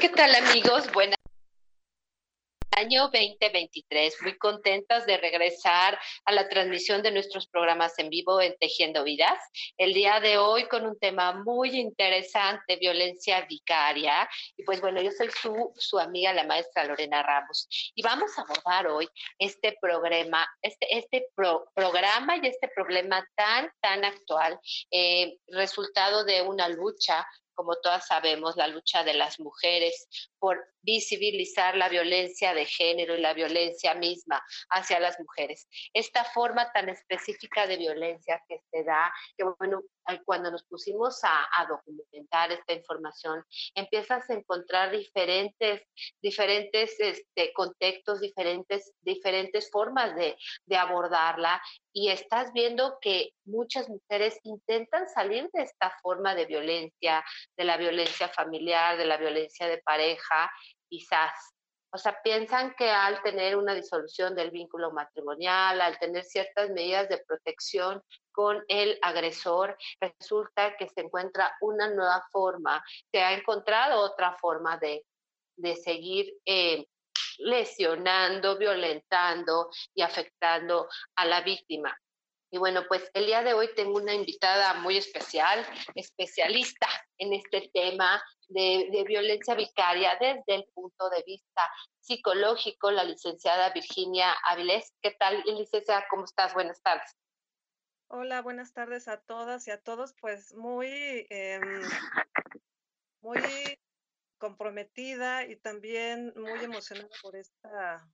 ¿Qué tal amigos? Buenas año 2023. Muy contentas de regresar a la transmisión de nuestros programas en vivo en Tejiendo Vidas. El día de hoy con un tema muy interesante, violencia vicaria. Y pues bueno, yo soy su, su amiga, la maestra Lorena Ramos. Y vamos a abordar hoy este programa, este, este programa y este problema tan, tan actual, eh, resultado de una lucha como todas sabemos, la lucha de las mujeres por visibilizar la violencia de género y la violencia misma hacia las mujeres. Esta forma tan específica de violencia que se da, que bueno, cuando nos pusimos a, documentar esta información, empiezas a encontrar diferentes, diferentes este, contextos, diferentes, diferentes formas de, de abordarla y estás viendo que muchas mujeres intentan salir de esta forma de violencia, de la violencia familiar, de la violencia de pareja, quizás. O sea, piensan que al tener una disolución del vínculo matrimonial, al tener ciertas medidas de protección con el agresor, resulta que se encuentra una nueva forma, se ha encontrado otra forma de, de seguir eh, lesionando, violentando y afectando a la víctima. Y bueno, pues el día de hoy tengo una invitada muy especial, especialista en este tema de, violencia vicaria desde el punto de vista psicológico, la licenciada Virginia Avilés. ¿Qué tal, licenciada? ¿Cómo estás? Buenas tardes. Hola, buenas tardes a todas y a todos. Pues muy, em, muy comprometida y también muy emocionada por esta,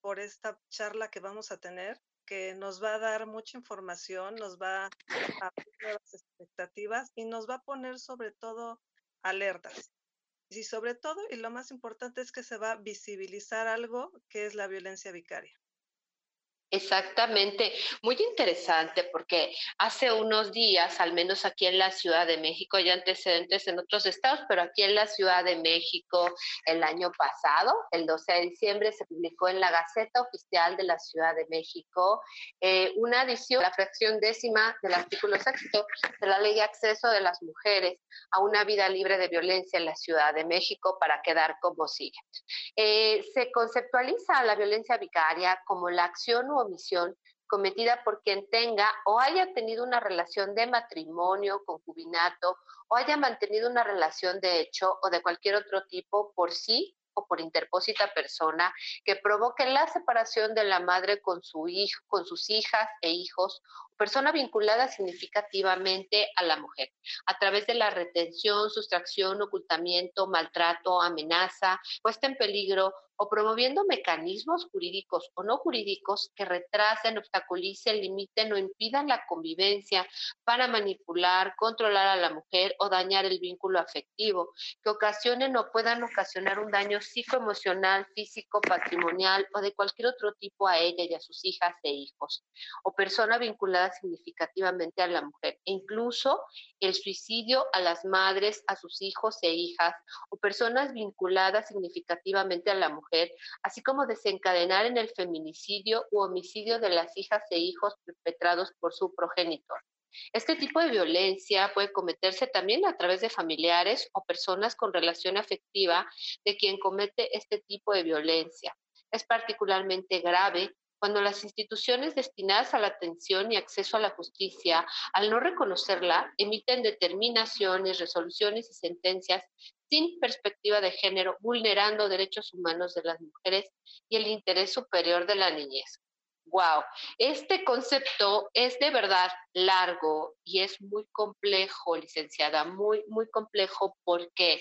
por esta charla que vamos a tener, que nos va a dar mucha información, nos va a abrir nuevas expectativas y nos va a poner sobre todo alertas. Y sobre todo, y lo más importante es que se va a visibilizar algo que es la violencia vicaria. Exactamente, muy interesante porque hace unos días, al menos aquí en la Ciudad de México, hay antecedentes en otros estados, pero aquí en la Ciudad de México el año pasado, el 12 de diciembre, se publicó en la Gaceta Oficial de la Ciudad de México eh, una adición, la fracción décima del artículo sexto de la Ley de Acceso de las Mujeres a una vida libre de violencia en la Ciudad de México para quedar como sigue. Eh, se conceptualiza la violencia vicaria como la acción o omisión cometida por quien tenga o haya tenido una relación de matrimonio, concubinato o haya mantenido una relación de hecho o de cualquier otro tipo por sí o por interpósita persona que provoque la separación de la madre con su hijo, con sus hijas e hijos, persona vinculada significativamente a la mujer, a través de la retención, sustracción, ocultamiento, maltrato, amenaza, puesta en peligro o promoviendo mecanismos jurídicos o no jurídicos que retrasen, obstaculicen, limiten o impidan la convivencia para manipular, controlar a la mujer o dañar el vínculo afectivo, que ocasionen o puedan ocasionar un daño psicoemocional, físico, patrimonial o de cualquier otro tipo a ella y a sus hijas e hijos, o persona vinculada significativamente a la mujer, e incluso el suicidio a las madres, a sus hijos e hijas, o personas vinculadas significativamente a la mujer así como desencadenar en el feminicidio u homicidio de las hijas e hijos perpetrados por su progenitor. Este tipo de violencia puede cometerse también a través de familiares o personas con relación afectiva de quien comete este tipo de violencia. Es particularmente grave cuando las instituciones destinadas a la atención y acceso a la justicia, al no reconocerla, emiten determinaciones, resoluciones y sentencias sin perspectiva de género, vulnerando derechos humanos de las mujeres y el interés superior de la niñez. Wow, este concepto es de verdad largo y es muy complejo, licenciada, muy, muy complejo porque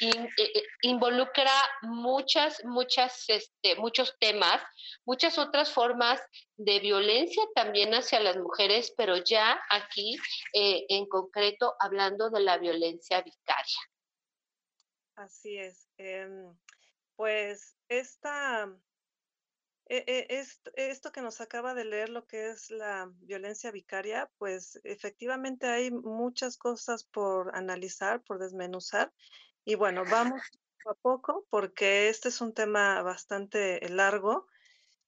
eh, eh, involucra muchas, muchas, este, muchos temas, muchas otras formas de violencia también hacia las mujeres, pero ya aquí eh, en concreto hablando de la violencia vicaria. Así es. Em, pues esta e, e, esto que nos acaba de leer, lo que es la violencia vicaria, pues efectivamente hay muchas cosas por analizar, por desmenuzar. Y bueno, vamos a poco porque este es un tema bastante largo.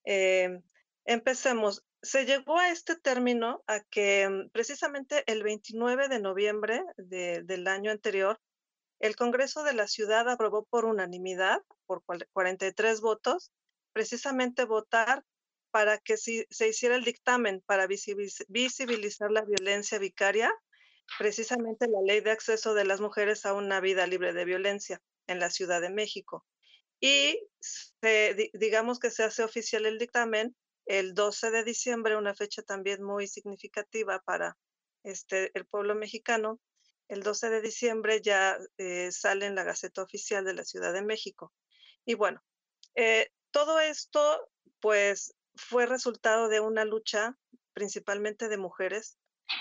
Eh, empecemos. Se llegó a este término a que mm, precisamente el 29 de noviembre del año anterior, el Congreso de la Ciudad aprobó por unanimidad, por 43 votos, precisamente votar para que se hiciera el dictamen para visibilizar la violencia vicaria, precisamente la ley de acceso de las mujeres a una vida libre de violencia en la Ciudad de México. Y digamos que se hace oficial el dictamen el 12 de diciembre, una fecha también muy significativa para este, el pueblo mexicano. El 12 de diciembre ya eh, sale en la Gaceta Oficial de la Ciudad de México. Y bueno, eh, todo esto, pues, fue resultado de una lucha principalmente de mujeres.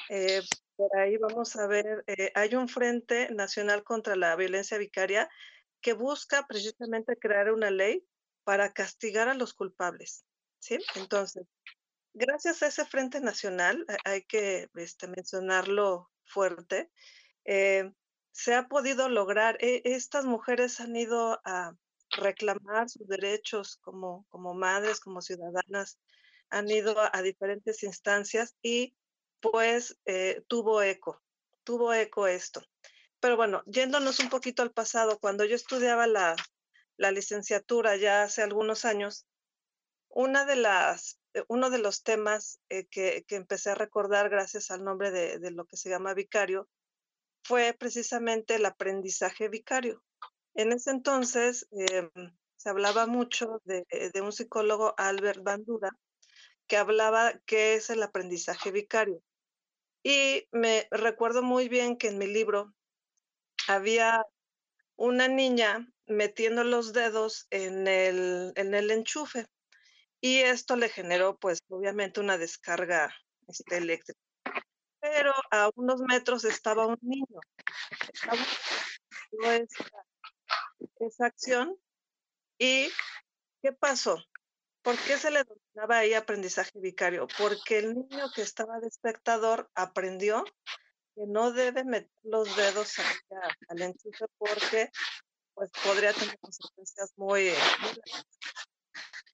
Eh, por ahí vamos a ver, eh, hay un Frente Nacional contra la Violencia Vicaria que busca precisamente crear una ley para castigar a los culpables. ¿sí? Entonces, gracias a ese Frente Nacional, hay que este, mencionarlo fuerte, eh, se ha podido lograr, e, estas mujeres han ido a, reclamar sus derechos como, como madres, como ciudadanas, han ido a, diferentes instancias y pues eh, tuvo eco, tuvo eco esto. Pero bueno, yéndonos un poquito al pasado, cuando yo estudiaba la, la licenciatura ya hace algunos años, una de las, eh, uno de los temas eh, que, que, empecé a recordar gracias al nombre de, de lo que se llama vicario fue precisamente el aprendizaje vicario. En ese entonces em, se hablaba mucho de, un psicólogo, Albert Bandura, que hablaba qué es el aprendizaje vicario. Y me recuerdo muy bien que en mi libro había una niña metiendo los dedos en el, en el enchufe y esto le generó pues obviamente una descarga este, eléctrica. Pero a unos metros estaba un niño. Estaba esa acción. ¿Y qué pasó? ¿Por qué se le denominaba ahí aprendizaje vicario? Porque el niño que estaba de espectador aprendió que no debe meter los dedos al enchufe porque pues podría tener consecuencias muy,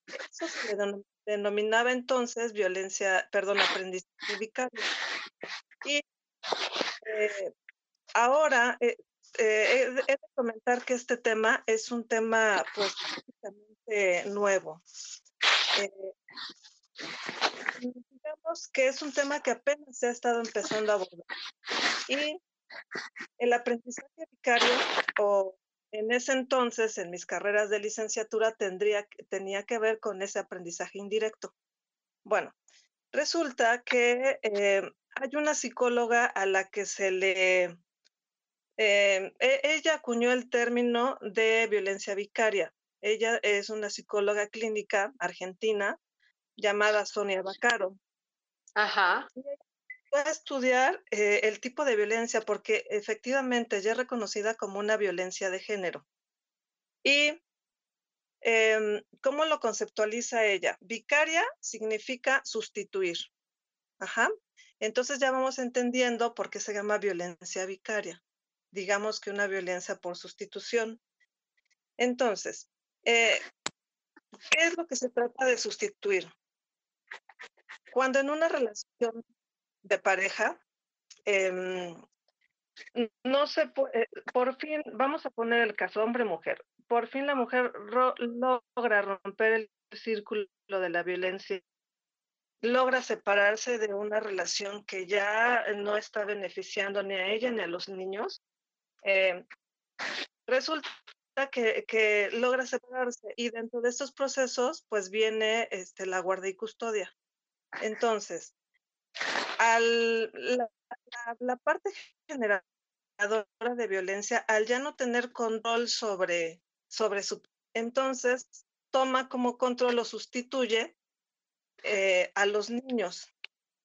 Eso se le denominaba entonces violencia, perdón, aprendizaje vicario. Eh, ahora eh, eh, he, de comentar que este tema es un tema pues prácticamente nuevo. Eh, digamos que es un tema que apenas se ha estado empezando a abordar. Y el aprendizaje vicario, o en ese entonces, en mis carreras de licenciatura, tendría, tenía que ver con ese aprendizaje indirecto. Bueno, resulta que eh, hay una psicóloga a la que se le eh, e, ella acuñó el término de violencia vicaria. Ella es una psicóloga clínica argentina llamada Sonia Bacaro. Ajá. Va a estudiar eh, el tipo de violencia porque efectivamente ya es reconocida como una violencia de género. ¿Y em, cómo lo conceptualiza ella? Vicaria significa sustituir. Ajá. Entonces ya vamos entendiendo por qué se llama violencia vicaria digamos que una violencia por sustitución. Entonces, eh, ¿qué es lo que se trata de sustituir? Cuando en una relación de pareja, em, no se puede, por fin, vamos a poner el caso hombre-mujer, por fin la mujer logra romper el círculo de la violencia, logra separarse de una relación que ya no está beneficiando ni a ella ni a los niños eh, resulta que, logra separarse y dentro de estos procesos pues viene este, la guardia y custodia. Entonces, al, la, parte generadora de violencia, al ya no tener control sobre, sobre su... Entonces, toma como control o sustituye eh, a los niños.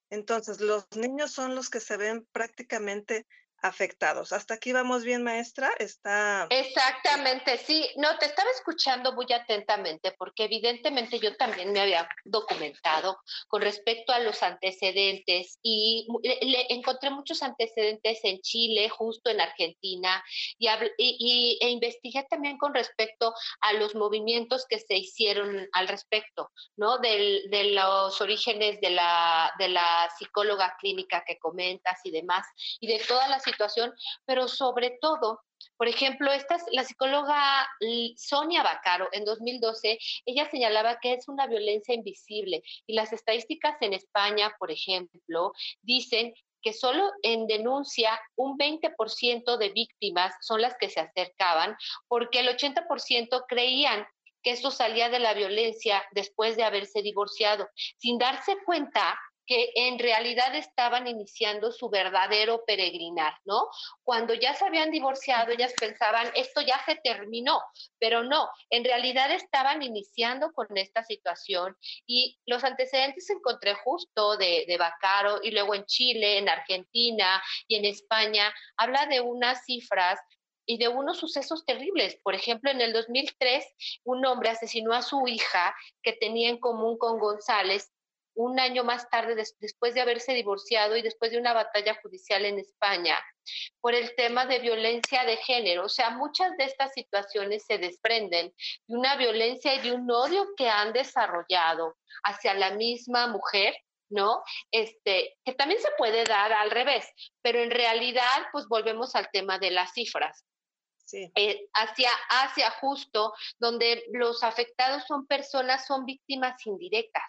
Entonces, los niños son los que se ven prácticamente afectados. Hasta aquí vamos bien, maestra. Está. Exactamente, sí. No, te estaba escuchando muy atentamente porque evidentemente yo también me había documentado con respecto a los antecedentes y le, encontré muchos antecedentes en Chile, justo en Argentina, y, y, e investigué también con respecto a los movimientos que se hicieron al respecto, ¿no? Del, de los orígenes de la, de la psicóloga clínica que comentas y demás, y de todas las pero sobre todo, por ejemplo, esta es la psicóloga Sonia Bacaro en 2012, ella señalaba que es una violencia invisible y las estadísticas en España, por ejemplo, dicen que solo en denuncia un 20% de víctimas son las que se acercaban, porque el 80% creían que esto salía de la violencia después de haberse divorciado, sin darse cuenta en realidad estaban iniciando su verdadero peregrinar, ¿no? Cuando ya se habían divorciado, ellas pensaban, esto ya se terminó, pero no, en realidad estaban iniciando con esta situación y los antecedentes encontré justo de, de Bacaro y luego en Chile, en Argentina y en España, habla de unas cifras y de unos sucesos terribles. Por ejemplo, en el 2003, un hombre asesinó a su hija que tenía en común con González un año más tarde, después de haberse divorciado y después de una batalla judicial en España, por el tema de violencia de género. O sea, muchas de estas situaciones se desprenden de una violencia y de un odio que han desarrollado hacia la misma mujer ¿no? Este, que también se puede dar al revés, pero en realidad, pues volvemos al tema de las cifras. Sí. Eh, hacia, hacia justo donde los afectados son personas, son víctimas indirectas.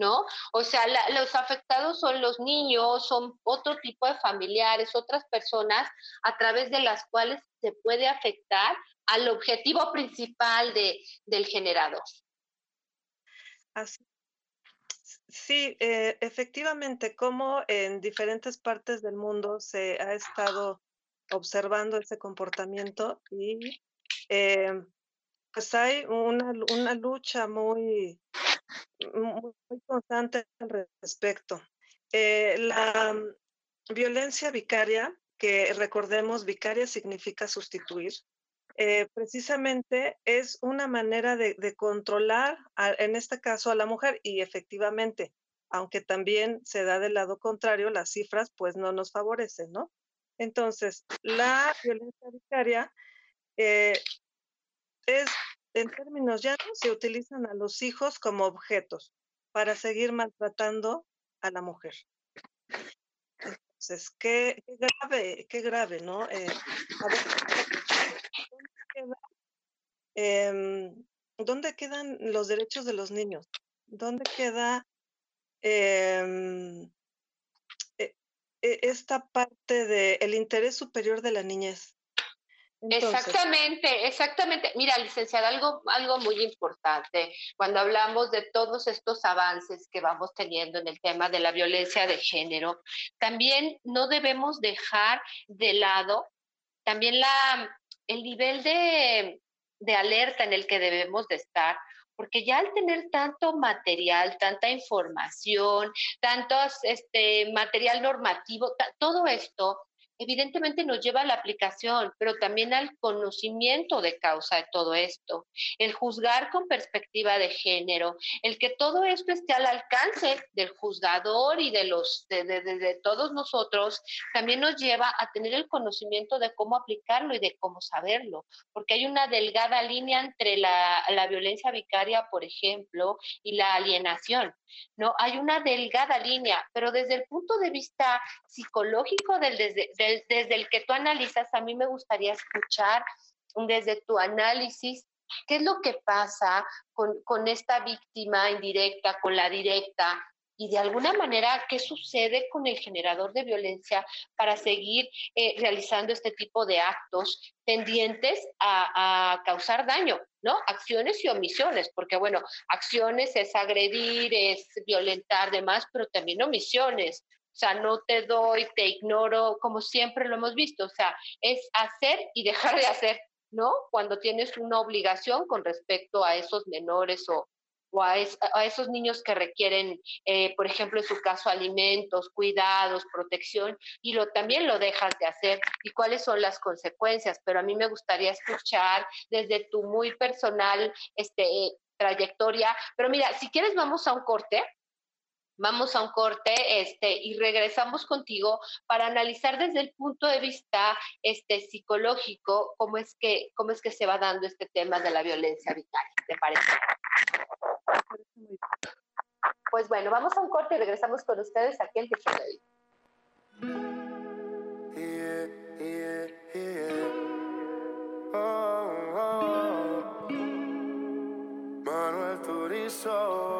¿No? O sea, los afectados son los niños, son otro tipo de familiares, otras personas a través de las cuales se puede afectar al objetivo principal de, del generador. Sí, eh, efectivamente, como en diferentes partes del mundo se ha estado observando ese comportamiento y eh, pues hay una, una lucha muy, muy constante al respecto. Eh, la mm, violencia vicaria, que recordemos, vicaria significa sustituir, eh, precisamente es una manera de, controlar, en este caso, a la mujer y efectivamente, aunque también se da del lado contrario, las cifras pues no nos favorecen, ¿no? Entonces, la violencia vicaria eh, es en términos llanos, se utilizan a los hijos como objetos para seguir maltratando a la mujer. Entonces, qué, grave, qué grave, ¿no? Eh, em, ¿dónde, quedan los derechos de los niños? ¿Dónde queda em, e, e, esta parte del interés superior de la niñez? Exactamente, exactamente. Mira, licenciada, algo, algo muy importante cuando hablamos de todos estos avances que vamos teniendo en el tema de la violencia de género, también no debemos dejar de lado también la, el nivel de, de alerta en el que debemos de estar, porque ya al tener tanto material, tanta información, tanto este, material normativo, todo esto, evidentemente nos lleva a la aplicación, pero también al conocimiento de causa de todo esto, el juzgar con perspectiva de género, el que todo esto esté al alcance del juzgador y de los de, todos nosotros, también nos lleva a tener el conocimiento de cómo aplicarlo y de cómo saberlo, porque hay una delgada línea entre la, la violencia vicaria, por ejemplo, y la alienación. ¿no? Hay una delgada línea, pero desde el punto de vista psicológico, del, desde, desde el que tú analizas, a mí me gustaría escuchar desde tu análisis qué es lo que pasa con, con esta víctima indirecta, con la directa, y de alguna manera qué sucede con el generador de violencia para seguir eh, realizando este tipo de actos tendientes a, a, causar daño, ¿no? Acciones y omisiones, porque bueno, acciones es agredir, es violentar demás, pero también omisiones. O sea, no te doy, te ignoro, como siempre lo hemos visto. O sea, es hacer y dejar de hacer, ¿no? Cuando tienes una obligación con respecto a esos menores o, o a, esos niños que requieren, eh, por ejemplo, en su caso, alimentos, cuidados, protección, y lo, también lo dejas de hacer, y cuáles son las consecuencias. Pero a mí me gustaría escuchar desde tu muy personal este, trayectoria. Pero mira, si quieres, vamos a un corte vamos a un corte este, y regresamos contigo para analizar desde el punto de vista este, psicológico cómo es, que, cómo es que se va dando este tema de la violencia vital. ¿Te parece? Pues bueno, vamos a un corte y regresamos con ustedes aquí en Tejido Manuel Turizo Quiéreme mientras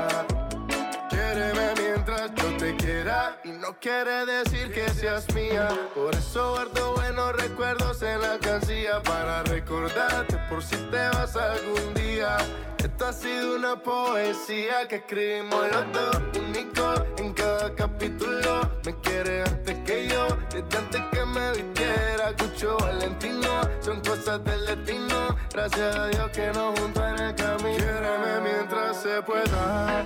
Quiere decir que seas mía. Por eso guardo buenos recuerdos en la alcancía para recordarte por si te vas algún día. Esta ha sido una poesía que escribimos los dos, único en cada capítulo. Me quiere antes que yo, desde antes que me vistiera. Cucho Valentino, son cosas del destino. Gracias a Dios que nos juntó en el camino. Quiéreme mientras se pueda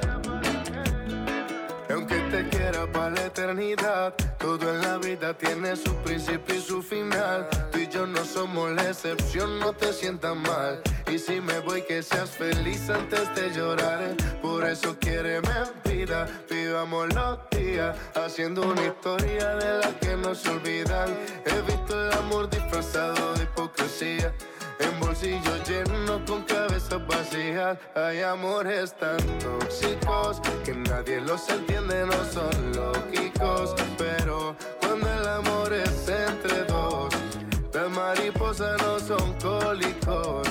para la eternidad, todo en la vida tiene su principio y su final. Tú y yo no somos la excepción, no te sientas mal. Y si me voy, que seas feliz antes de llorar. Por eso quiere vida, vivamos los días, haciendo una historia de la que no se olvidan. He visto el amor disfrazado de hipocresía. En bolsillos llenos con cabezas vacías. Hay amores tan tóxicos Que nadie los entiende, no son lógicos. Pero cuando el amor es entre dos Las mariposas no son cólicos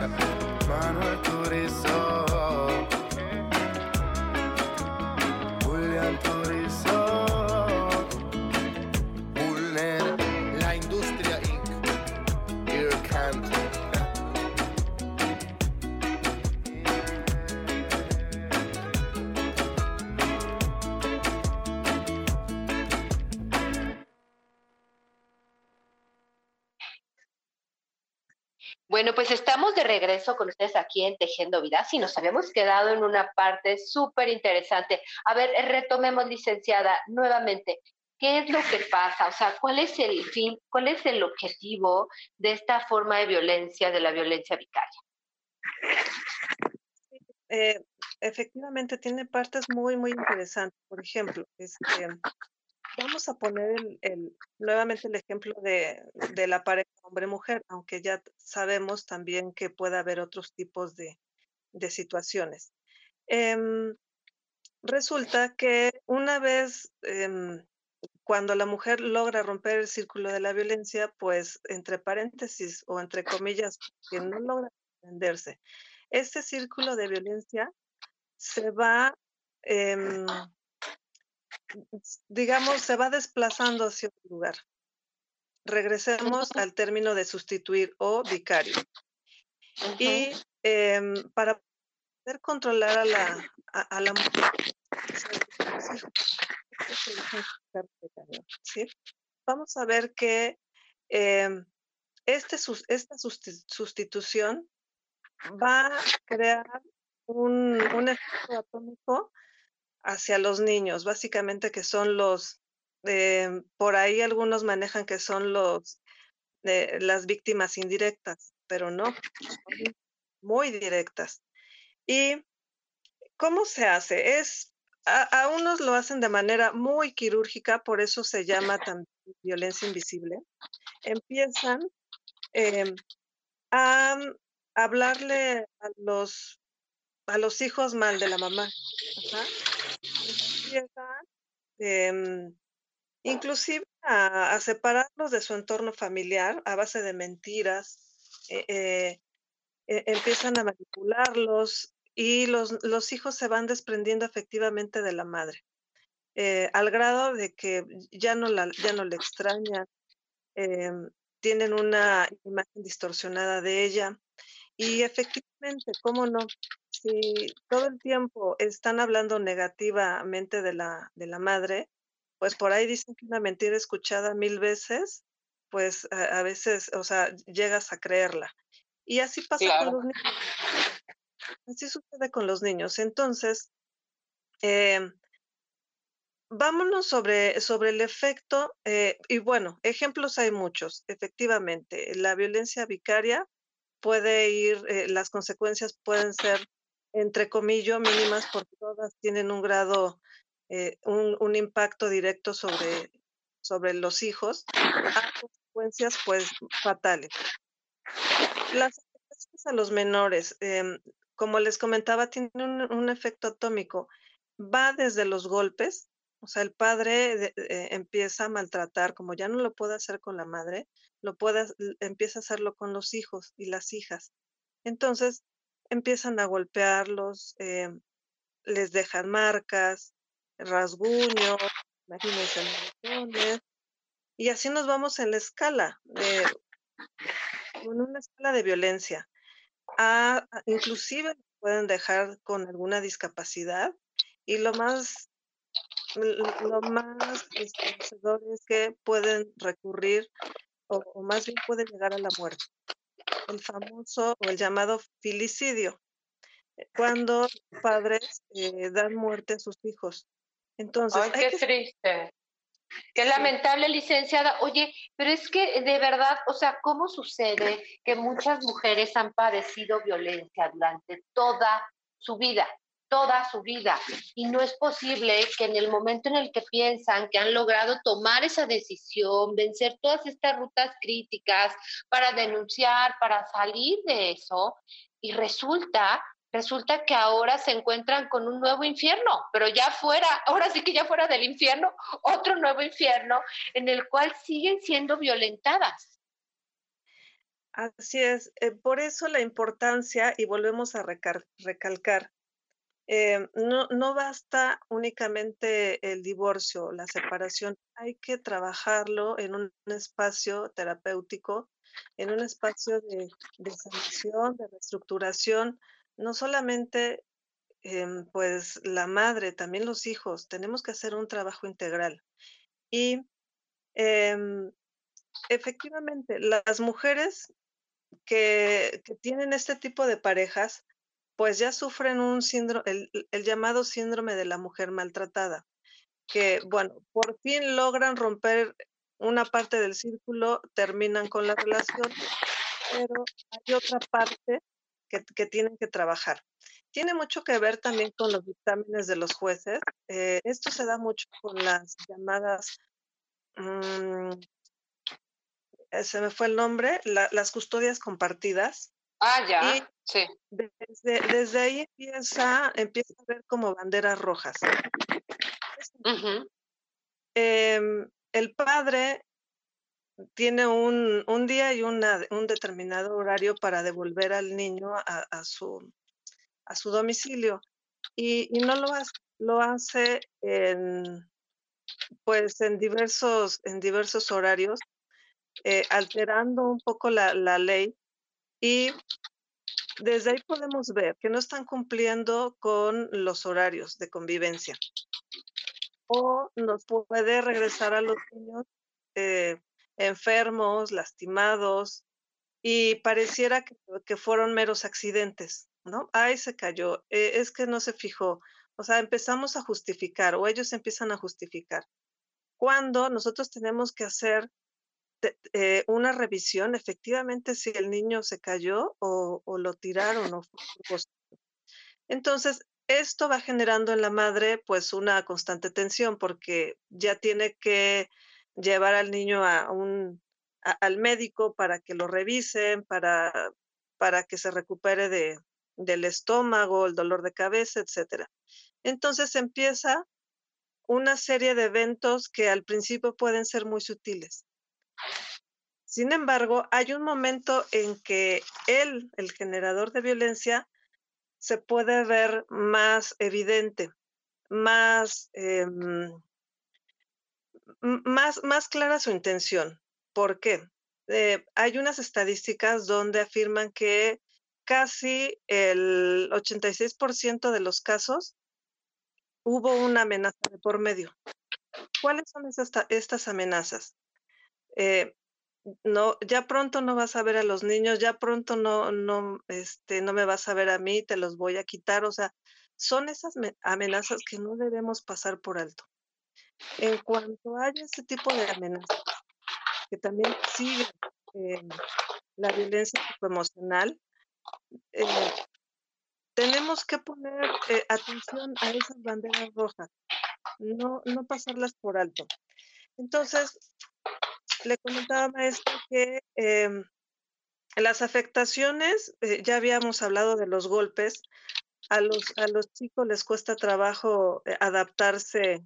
Manuel Pues estamos de regreso con ustedes aquí en Tejiendo Vidas y nos habíamos quedado en una parte súper interesante. A ver, retomemos, licenciada, nuevamente. ¿Qué es lo que pasa? O sea, ¿cuál es el fin, cuál es el objetivo de esta forma de violencia, de la violencia vicaria? Eh, efectivamente, tiene partes muy, muy interesantes. Por ejemplo, este, vamos a poner nuevamente el ejemplo de, la pareja hombre-mujer, aunque ya sabemos también que puede haber otros tipos de, de situaciones. Em, resulta que una vez, em, cuando la mujer logra romper el círculo de la violencia, pues entre paréntesis o entre comillas, que no logra defenderse, este círculo de violencia se va, em, digamos, se va desplazando hacia otro lugar. Regresemos al término de sustituir o vicario. Y em, para poder controlar a la, a, la mujer, vamos a ver que em, este, esta sustitución va a crear un, un efecto atómico hacia los niños, básicamente que son los, eh, por ahí algunos manejan que son los, eh, las víctimas indirectas, pero no, muy directas. ¿Y cómo se hace? Es, a, unos lo hacen de manera muy quirúrgica, por eso se llama también violencia invisible. Empiezan em, a hablarle a los a los hijos mal de la mamá. Em, inclusive a, separarlos de su entorno familiar a base de mentiras, eh, eh, e, empiezan a manipularlos y los, los, hijos se van desprendiendo efectivamente de la madre, eh, al grado de que ya no, la, ya no le extrañan, em, tienen una imagen distorsionada de ella. Y efectivamente, ¿cómo no? Si todo el tiempo están hablando negativamente de la, de la madre, pues por ahí dicen que una mentira escuchada mil veces, pues a, veces, o sea, llegas a creerla. Y así pasa con los niños. Así sucede con los niños. Entonces, em, vámonos sobre, sobre el efecto, eh, y bueno, ejemplos hay muchos, efectivamente. La violencia vicaria puede ir, eh, las consecuencias pueden ser entre comillas, mínimas, porque todas tienen un grado, eh, un, impacto directo sobre, sobre los hijos, a consecuencias pues fatales. Las a los menores, em, como les comentaba, tienen un, efecto atómico. Va desde los golpes, o sea, el padre eh, empieza a maltratar, como ya no lo puede hacer con la madre, lo puede, empieza a hacerlo con los hijos y las hijas. Entonces, empiezan a golpearlos, eh, les dejan marcas, rasguños, imagínense, y así nos vamos en la escala, de, en una escala de violencia. A, inclusive pueden dejar con alguna discapacidad y lo más lo más esclarecedor es que pueden recurrir o, o, más bien pueden llegar a la muerte el famoso o el llamado filicidio, eh, cuando padres eh, dan muerte a sus hijos. Entonces, Ay, qué triste. Qué lamentable, licenciada. Oye, pero es que de verdad, o sea, ¿cómo sucede que muchas mujeres han padecido violencia durante toda su vida? Toda su vida. Y no es posible que en el momento en el que piensan que han logrado tomar esa decisión, vencer todas estas rutas críticas para denunciar, para salir de eso, y resulta resulta que ahora se encuentran con un nuevo infierno, pero ya fuera, ahora sí que ya fuera del infierno, otro nuevo infierno en el cual siguen siendo violentadas. Así es, eh, por eso la importancia, y volvemos a recalcar, eh, no, no basta únicamente el divorcio, la separación, hay que trabajarlo en un espacio terapéutico, en un espacio de, de sanación, de reestructuración, no solamente em, pues la madre, también los hijos, tenemos que hacer un trabajo integral. Y em, efectivamente, las mujeres que, que, tienen este tipo de parejas, pues ya sufren un síndrome, el, llamado síndrome de la mujer maltratada, que, bueno, por fin logran romper una parte del círculo, terminan con la relación, pero hay otra parte que, tienen que trabajar. Tiene mucho que ver también con los dictámenes de los jueces. Eh, esto se da mucho con las llamadas, mm, eh, se me fue el nombre, las custodias compartidas. Ah, ya, sí. Desde, ahí empieza, empieza a ver como banderas rojas. Em, el padre tiene un, un día y una, un determinado horario para devolver al niño a, a su, a su domicilio y, y, no lo hace, lo hace en, pues en diversos, en diversos horarios, eh, alterando un poco la, la ley y desde ahí podemos ver que no están cumpliendo con los horarios de convivencia. O nos puede regresar a los niños eh, enfermos, lastimados, y pareciera que, que, fueron meros accidentes, ¿no? Ay, se cayó, eh, es que no se fijó. O sea, empezamos a justificar o ellos empiezan a justificar. Cuando nosotros tenemos que hacer eh, una revisión, efectivamente, si el niño se cayó o, lo tiraron o Entonces, esto va generando en la madre pues una constante tensión porque ya tiene que llevar al niño a un, al médico para que lo revisen, para, para que se recupere de, del estómago, el dolor de cabeza, etcétera. Entonces empieza una serie de eventos que al principio pueden ser muy sutiles. Sin embargo, hay un momento en que él, el generador de violencia, se puede ver más evidente, más, eh, más, más clara su intención. ¿Por qué? Eh, hay unas estadísticas donde afirman que casi el 86% de los casos hubo una amenaza de por medio. ¿Cuáles son estas amenazas? Eh, no, ya pronto no vas a ver a los niños, ya pronto no, no, este, no me vas a ver a mí, te los voy a quitar. O sea, son esas amenazas que no debemos pasar por alto. En cuanto haya ese tipo de amenazas, que también sigue eh, la violencia emocional, eh, tenemos que poner eh, atención a esas banderas rojas, no, no pasarlas por alto. Entonces, le comentaba maestro que eh, las afectaciones, eh, ya habíamos hablado de los golpes, a los, a los chicos les cuesta trabajo eh, adaptarse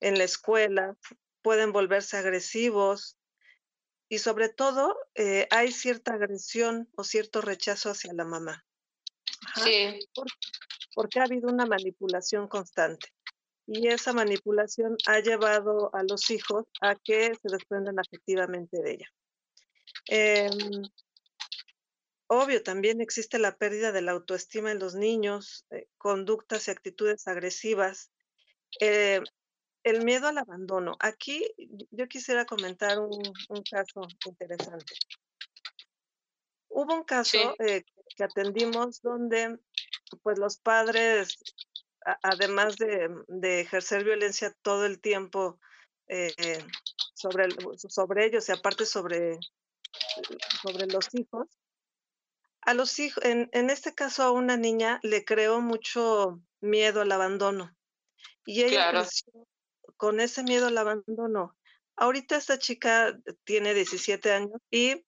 en la escuela, pueden volverse agresivos y sobre todo eh, hay cierta agresión o cierto rechazo hacia la mamá. Ajá, sí. Porque, porque ha habido una manipulación constante y esa manipulación ha llevado a los hijos a que se desprendan afectivamente de ella. Eh, obvio, también existe la pérdida de la autoestima en los niños, eh, conductas y actitudes agresivas, eh, el miedo al abandono. Aquí yo quisiera comentar un, un caso interesante. Hubo un caso Sí. eh, que atendimos donde pues los padres además de, de, ejercer violencia todo el tiempo eh, sobre, sobre ellos y aparte sobre, sobre los hijos, a los hijos, en, en, este caso a una niña le creó mucho miedo al abandono y ella claro. creció con ese miedo al abandono. Ahorita esta chica tiene 17 años y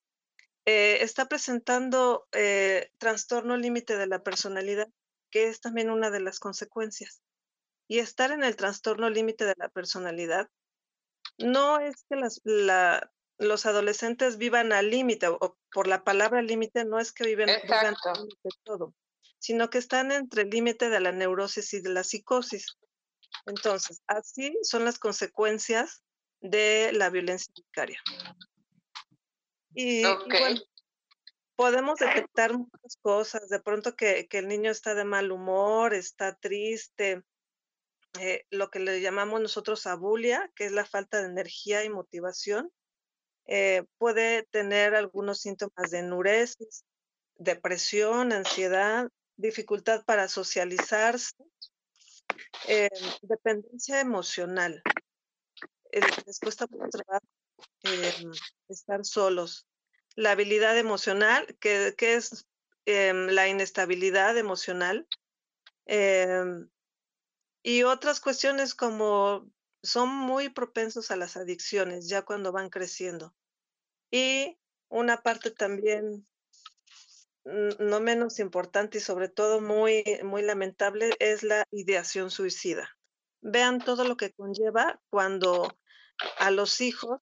eh, está presentando eh, trastorno límite de la personalidad que es también una de las consecuencias. Y estar en el trastorno límite de la personalidad no es que las, la, los adolescentes vivan al límite, o por la palabra límite, no es que viven, vivan al límite todo, sino que están entre el límite de la neurosis y de la psicosis. Entonces, así son las consecuencias de la violencia vicaria. Y, okay. y bueno, podemos detectar muchas cosas, de pronto que, que, el niño está de mal humor, está triste, eh, lo que le llamamos nosotros abulia, que es la falta de energía y motivación, eh, puede tener algunos síntomas de enuresis, depresión, ansiedad, dificultad para socializarse, eh, dependencia emocional. les cuesta mucho trabajo estar solos la habilidad emocional, que, que es eh, la inestabilidad emocional, eh, y otras cuestiones como son muy propensos a las adicciones ya cuando van creciendo. Y una parte también no menos importante y sobre todo muy, muy lamentable es la ideación suicida. Vean todo lo que conlleva cuando a los hijos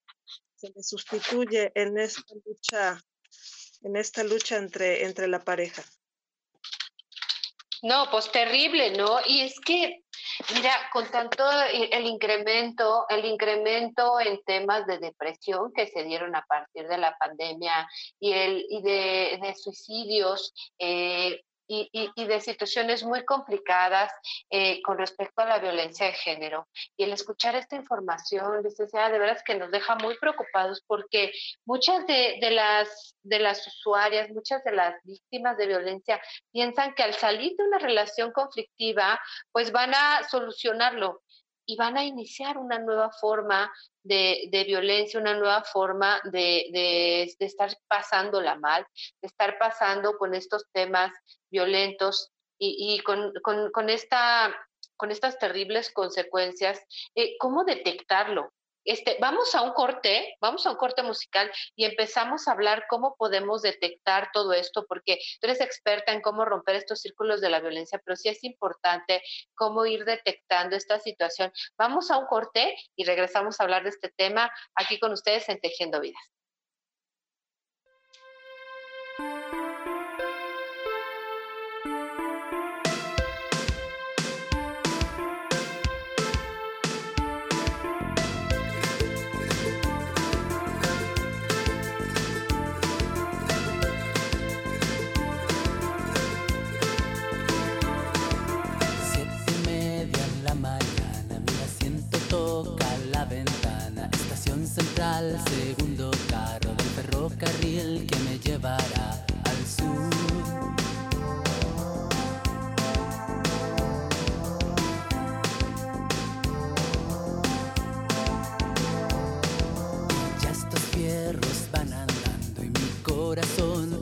se les sustituye en esta lucha, en esta lucha entre, entre la pareja. No, pues terrible, ¿no? Y es que, mira, con tanto el incremento, el incremento en temas de depresión que se dieron a partir de la pandemia y, el, y de, de suicidios, eh, y, de situaciones muy complicadas eh, con respecto a la violencia de género. Y el escuchar esta información, licenciada, de verdad es que nos deja muy preocupados porque muchas de, las, de las usuarias, muchas de las víctimas de violencia piensan que al salir de una relación conflictiva, pues van a solucionarlo y van a iniciar una nueva forma de, violencia, una nueva forma de, de, de, estar pasándola mal, de estar pasando con estos temas violentos y, con, con, esta, con estas terribles consecuencias. Eh, ¿Cómo detectarlo? Este, vamos a un corte, vamos a un corte musical y empezamos a hablar cómo podemos detectar todo esto, porque tú eres experta en cómo romper estos círculos de la violencia, pero sí es importante cómo ir detectando esta situación. Vamos a un corte y regresamos a hablar de este tema aquí con ustedes en Tejiendo Vidas. Segundo carro del ferrocarril que me llevará al sur. ya estos fierros van andando y mi corazón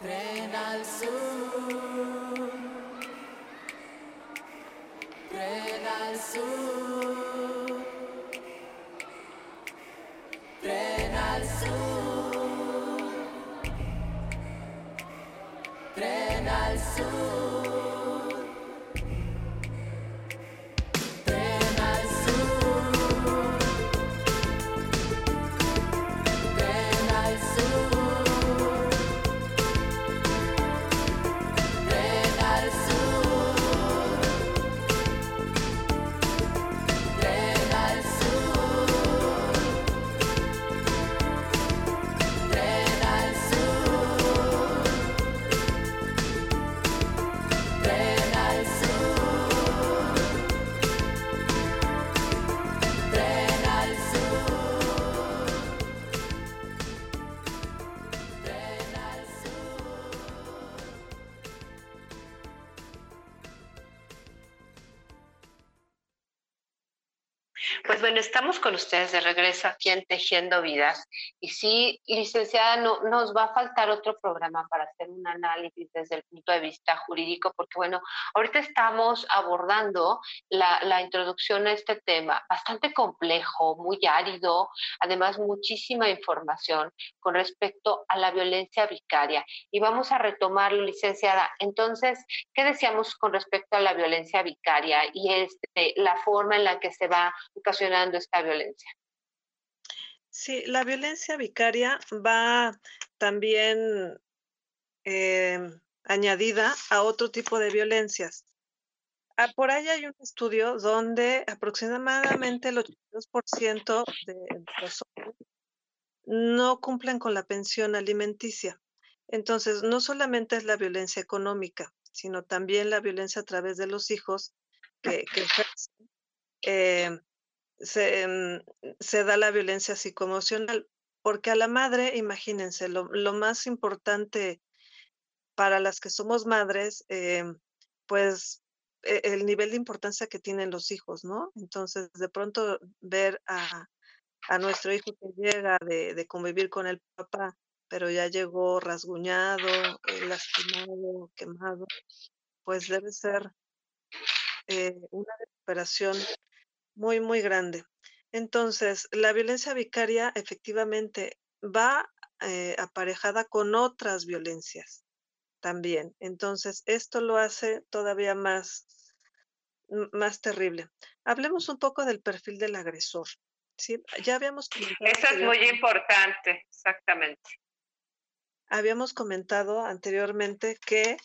Tren al sur. Tren al sur. Con ustedes de regreso aquí en Tejiendo Vidas. Y sí, licenciada, no nos va a faltar otro programa para hacer un análisis desde el punto de vista jurídico, porque bueno, ahorita estamos abordando la, la introducción a este tema, bastante complejo, muy árido, además muchísima información con respecto a la violencia vicaria. Y vamos a retomarlo, licenciada. Entonces, ¿qué decíamos con respecto a la violencia vicaria y este, la forma en la que se va ocasionando esta violencia? Sí, la violencia vicaria va también em, añadida a otro tipo de violencias. Ah, por ahí hay un estudio donde aproximadamente el 82% de los hombres no cumplen con la pensión alimenticia. Entonces, no solamente es la violencia económica, sino también la violencia a través de los hijos que, que ejercen. em, se, em, se da la violencia psicoemocional, porque a la madre, imagínense, lo, lo más importante para las que somos madres, em, pues e- el nivel de importancia que tienen los hijos, ¿no? Entonces, de pronto ver a, a nuestro hijo que llega de, de convivir con el papá, pero ya llegó rasguñado, eh, lastimado, quemado, pues debe ser eh, una recuperación muy, muy grande. Entonces, la violencia vicaria efectivamente va eh, aparejada con otras violencias también. Entonces, esto lo hace todavía más, más terrible. Hablemos un poco del perfil del agresor. ¿sí? Ya habíamos comentado, Eso es muy importante, exactamente. habíamos comentado anteriormente que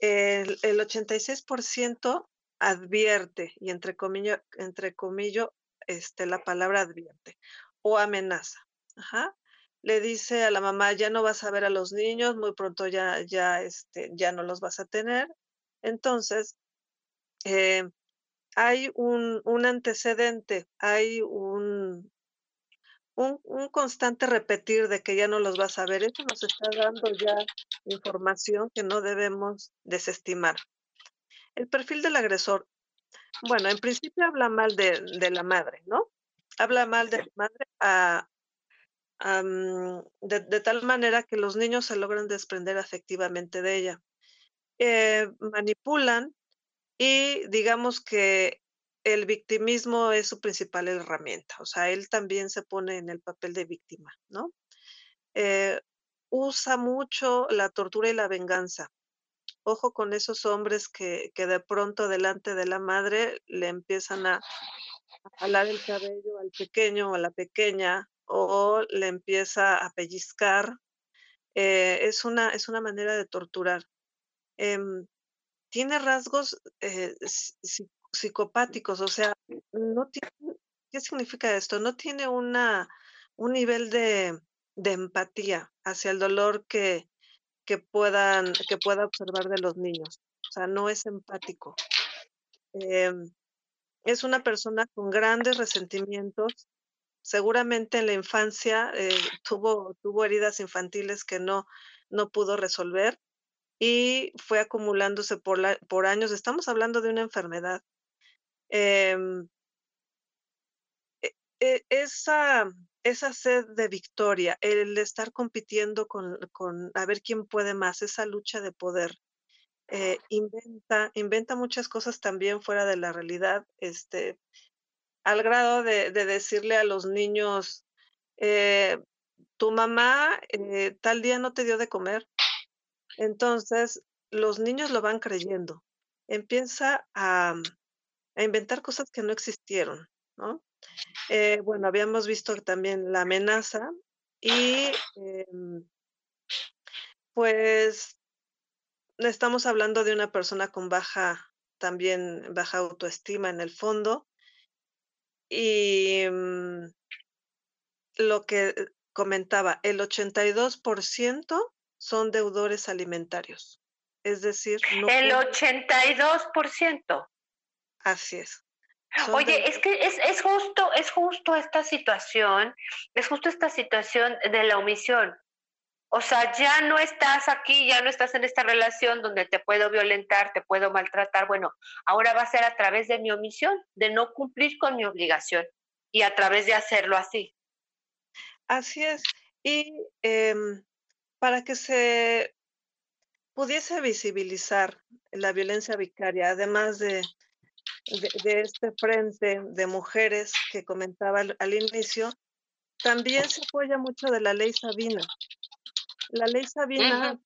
el, el 86% advierte, y entre comillas, entre comillo, este, la palabra advierte, o amenaza. Le dice a la mamá, ya no vas a ver a los niños, muy pronto ya, ya, este, ya no los vas a tener. Entonces, eh, hay un, un antecedente, hay un, un, un constante repetir de que ya no los vas a ver. Eso nos está dando ya información que no debemos desestimar. El perfil del agresor, bueno, en principio habla mal de, de la madre, ¿no? Habla mal de la madre a, a, de, de tal manera que los niños se logran desprender afectivamente de ella. Eh, manipulan y digamos que el victimismo es su principal herramienta, o sea, él también se pone en el papel de víctima, ¿no? Eh, usa mucho la tortura y la venganza. Ojo con esos hombres que, que de pronto delante de la madre le empiezan a, jalar el cabello al pequeño o a la pequeña o le empieza a pellizcar. Eh, es, una, es una manera de torturar. Em, tiene rasgos eh, psi- psi- psicopáticos, o sea, no tiene, ¿qué significa esto? No tiene un nivel de, de empatía hacia el dolor que, que, puedan, que pueda observar de los niños. O sea, no es empático. Em, es una persona con grandes resentimientos. Seguramente en la infancia eh, tuvo, tuvo heridas infantiles que no, no pudo resolver y fue acumulándose por, la- por años. Estamos hablando de una enfermedad. Em, e- e- esa, esa sed de victoria, el estar compitiendo con, con a ver quién puede más, esa lucha de poder, eh, inventa, inventa muchas cosas también fuera de la realidad, este, al grado de, decirle a los niños, eh, tu mamá eh, tal día no te dio de comer. Entonces, los niños lo van creyendo. Empieza a, a inventar cosas que no existieron, ¿no? Eh, bueno, habíamos visto también la amenaza y em, pues estamos hablando de una persona con baja, también baja autoestima en el fondo. Y mm, lo que comentaba, el 82% son deudores alimentarios. Es decir, no el 82%. Así es. Oye, es que es, es, justo, es justo esta situación, es justo esta situación de la omisión. O sea, ya no estás aquí, ya no estás en esta relación donde te puedo violentar, te puedo maltratar. Bueno, ahora va a ser a través de mi omisión, de no cumplir con mi obligación y a través de hacerlo así. Así es. Y em, para que se pudiese visibilizar la violencia vicaria, además de de, este frente de mujeres que comentaba al, inicio, también se apoya mucho de la ley Sabina. La ley Sabina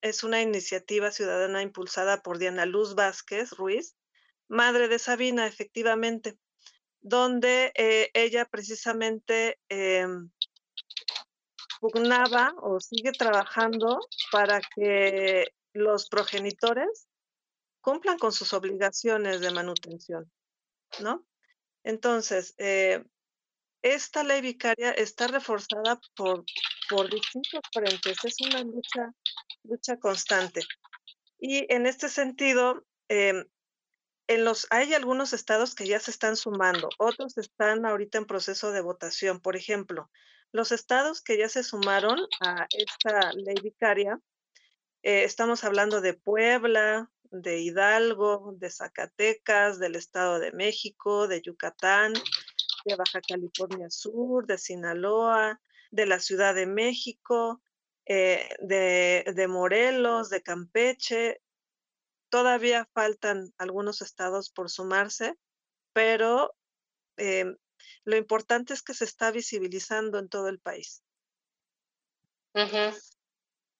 es una iniciativa ciudadana impulsada por Diana Luz Vázquez Ruiz, madre de Sabina, efectivamente, donde eh, ella precisamente em, pugnaba o sigue trabajando para que los progenitores cumplan con sus obligaciones de manutención, ¿no? Entonces, eh, esta ley vicaria está reforzada por, por distintos frentes, es una lucha, lucha constante. Y en este sentido, em, en los, hay algunos estados que ya se están sumando, otros están ahorita en proceso de votación. Por ejemplo, los estados que ya se sumaron a esta ley vicaria, eh, estamos hablando de Puebla, de Hidalgo, de Zacatecas, del Estado de México, de Yucatán, de Baja California Sur, de Sinaloa, de la Ciudad de México, eh, de, Morelos, de Campeche. Todavía faltan algunos estados por sumarse, pero em, lo importante es que se está visibilizando en todo el país.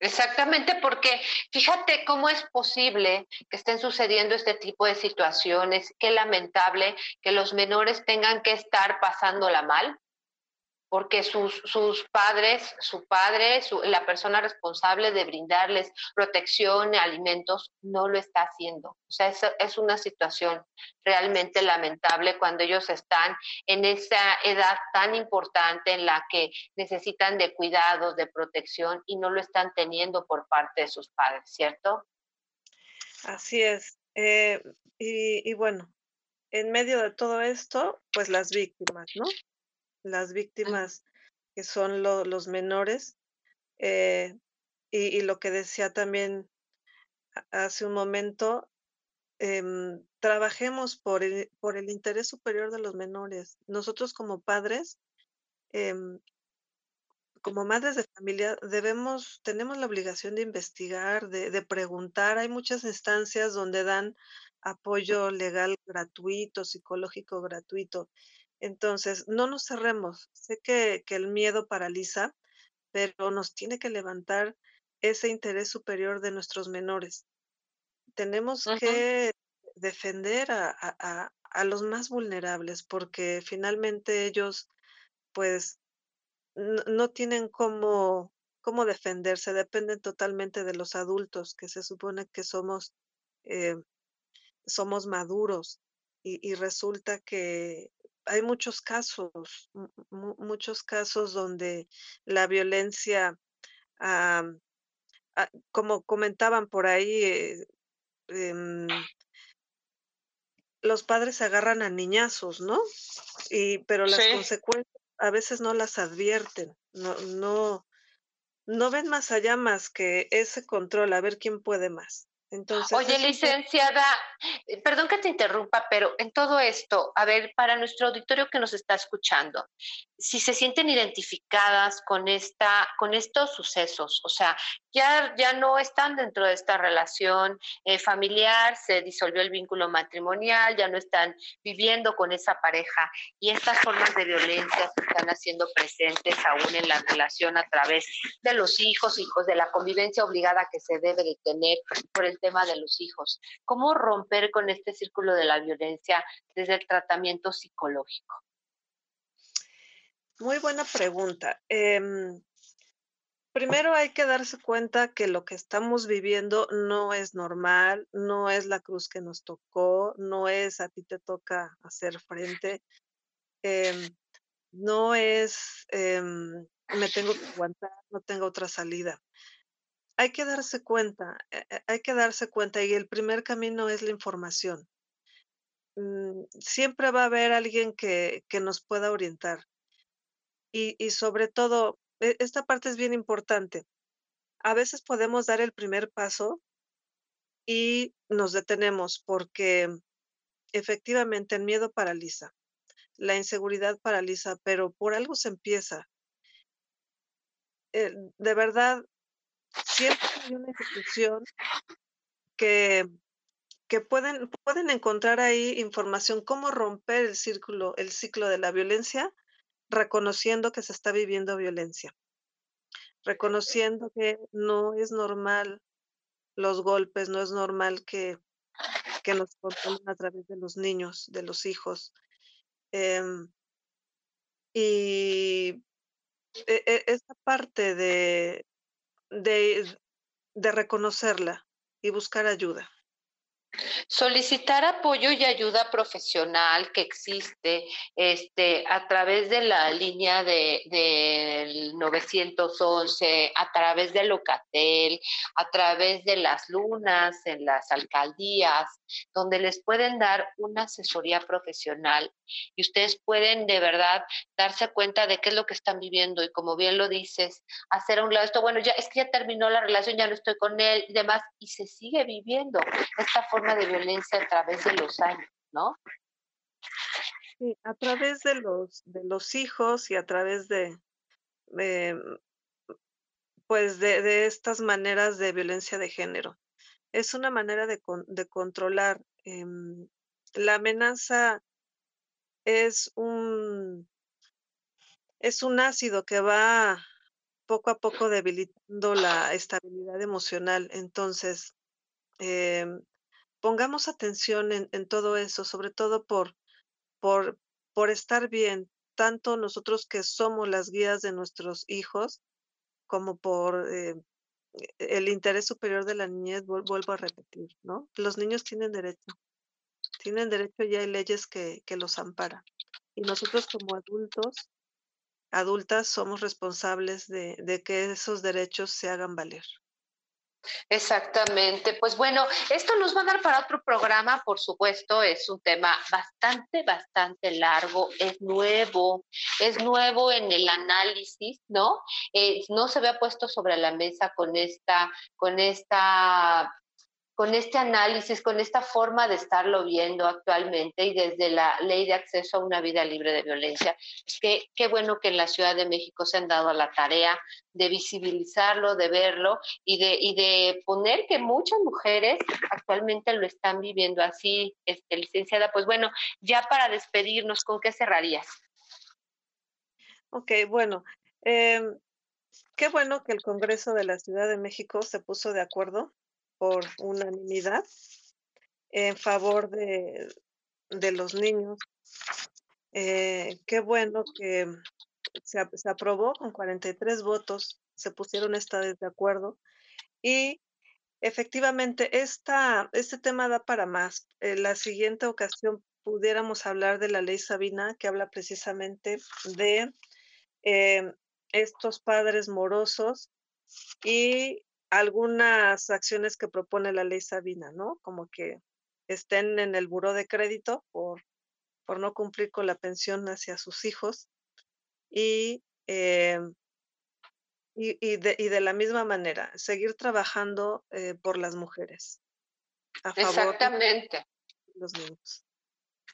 Exactamente, porque fíjate cómo es posible que estén sucediendo este tipo de situaciones, qué lamentable que los menores tengan que estar pasándola mal, porque sus, sus padres, su padre, la persona responsable de brindarles protección, alimentos, no lo está haciendo. O sea, es, es una situación realmente lamentable cuando ellos están en esa edad tan importante en la que necesitan de cuidados, de protección y no lo están teniendo por parte de sus padres, ¿cierto? Así es. Eh, y, y bueno, en medio de todo esto, pues las víctimas, ¿no? Las víctimas que son los menores. Eh, y, lo que decía también hace un momento, em, trabajemos por el, por el interés superior de los menores. Nosotros como padres, em, como madres de familia, debemos, tenemos la obligación de investigar, de, de preguntar. Hay muchas instancias donde dan apoyo legal gratuito, psicológico gratuito. Entonces, no nos cerremos. Sé que, el miedo paraliza, pero nos tiene que levantar ese interés superior de nuestros menores. Tenemos que defender a, los más vulnerables porque finalmente ellos, pues, no, tienen cómo, cómo defenderse, dependen totalmente de los adultos, que se supone que somos, eh, somos maduros. y resulta que hay muchos casos, muchos casos donde la violencia, ah, como comentaban por ahí, eh, em, los padres se agarran a niñazos, ¿no? Y, pero las consecuencias a veces no las advierten, no, no, no ven más allá más que ese control, a ver quién puede más. Entonces, Oye, licenciada, eh, perdón que te interrumpa, pero en todo esto, a ver, para nuestro auditorio que nos está escuchando, si se sienten identificadas con esta, con estos sucesos, o sea, ya, ya no están dentro de esta relación eh, familiar, se disolvió el vínculo matrimonial, ya no están viviendo con esa pareja y estas formas de violencia se están haciendo presentes aún en la relación a través de los hijos, hijos de la convivencia obligada que se debe de tener por el tema de los hijos. ¿Cómo romper con este círculo de la violencia desde el tratamiento psicológico? Muy buena pregunta. Em, primero hay que darse cuenta que lo que estamos viviendo no es normal, no es la cruz que nos tocó, no es a ti te toca hacer frente, em, no es em, me tengo que aguantar, no tengo otra salida hay que darse cuenta, eh, eh, hay que darse cuenta y el primer camino es la información. Mm, siempre va a haber alguien que, que nos pueda orientar. Y, y sobre todo, e, esta parte es bien importante. A veces podemos dar el primer paso y nos detenemos porque efectivamente el miedo paraliza, la inseguridad paraliza, pero por algo se empieza. Eh, de verdad, siempre hay una institución que, que pueden, pueden encontrar ahí información, cómo romper el círculo, el ciclo de la violencia, reconociendo que se está viviendo violencia, reconociendo que no es normal los golpes, no es normal que, que nos controlen a través de los niños, de los hijos. Em, y e, e, esa parte de, de, de reconocerla y buscar ayuda. Solicitar apoyo y ayuda profesional que existe este, a través de la línea de, del 911, a través de Locatel, a través de las lunas en las alcaldías, donde les pueden dar una asesoría profesional y ustedes pueden de verdad darse cuenta de qué es lo que están viviendo. Y como bien lo dices, hacer a un lado esto, bueno, ya es que ya terminó la relación, ya no estoy con él y demás, y se sigue viviendo. Esta forma de violencia a través de los años, ¿no? Sí, a través de los, de los hijos y a través de, pues de, de, estas maneras de violencia de género. Es una manera de, de controlar. Eh, la amenaza es un, es un ácido que va poco a poco debilitando la estabilidad emocional. Entonces, eh, pongamos atención en, todo eso, sobre todo por, por, por estar bien, tanto nosotros que somos las guías de nuestros hijos, como por eh, el interés superior de la niñez, vuelvo a repetir, ¿no? Los niños tienen derecho, tienen derecho y hay leyes que, que los amparan. Y nosotros como adultos, adultas, somos responsables de, de que esos derechos se hagan valer. Exactamente. Pues bueno, esto nos va a dar para otro programa, por supuesto, es un tema bastante, bastante largo, es nuevo, es nuevo en el análisis, ¿no? Eh, no se había puesto sobre la mesa con esta, con esta con este análisis, con esta forma de estarlo viendo actualmente y desde la ley de acceso a una vida libre de violencia. Qué, qué bueno que en la Ciudad de México se han dado la tarea de visibilizarlo, de verlo y de, y de poner que muchas mujeres actualmente lo están viviendo así, este, licenciada. Pues bueno, ya para despedirnos, ¿con qué cerrarías? Ok, bueno. Eh, qué bueno que el Congreso de la Ciudad de México se puso de acuerdo por unanimidad en favor de, de los niños. Eh, qué bueno que se, se, aprobó con 43 votos, se pusieron esta de acuerdo y efectivamente esta, este tema da para más. En la siguiente ocasión pudiéramos hablar de la ley Sabina que habla precisamente de eh, estos padres morosos y algunas acciones que propone la ley Sabina, ¿no? Como que estén en el buró de crédito por, por no cumplir con la pensión hacia sus hijos y, eh, y, y, de, y de, la misma manera, seguir trabajando eh, por las mujeres. a favor Exactamente. de los niños.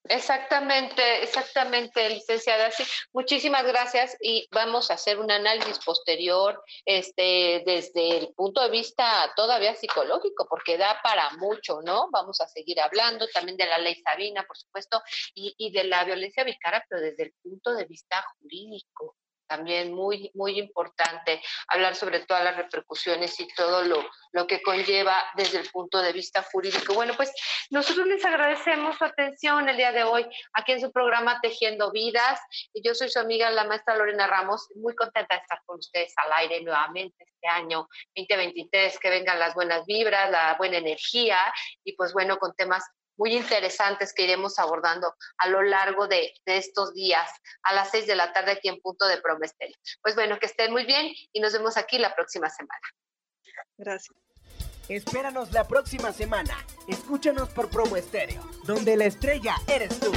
Exactamente, exactamente, licenciada. Sí, muchísimas gracias y vamos a hacer un análisis posterior este, desde el punto de vista todavía psicológico, porque da para mucho, ¿no? Vamos a seguir hablando también de la ley Sabina, por supuesto, y, y de la violencia vicaria, pero desde el punto de vista jurídico también muy, muy importante hablar sobre todas las repercusiones y todo lo, lo que conlleva desde el punto de vista jurídico. Bueno, pues nosotros les agradecemos su atención el día de hoy aquí en su programa Tejiendo Vidas. Y yo soy su amiga, la maestra Lorena Ramos, muy contenta de estar con ustedes al aire nuevamente este año 2023, que vengan las buenas vibras, la buena energía y pues bueno, con temas muy interesantes que iremos abordando a lo largo de, de estos días, a las seis de la tarde aquí en Punto de Promester. Pues bueno, que estén muy bien y nos vemos aquí la próxima semana. Gracias. Espéranos la próxima semana. Escúchanos por Promo Estéreo, donde la estrella eres tú.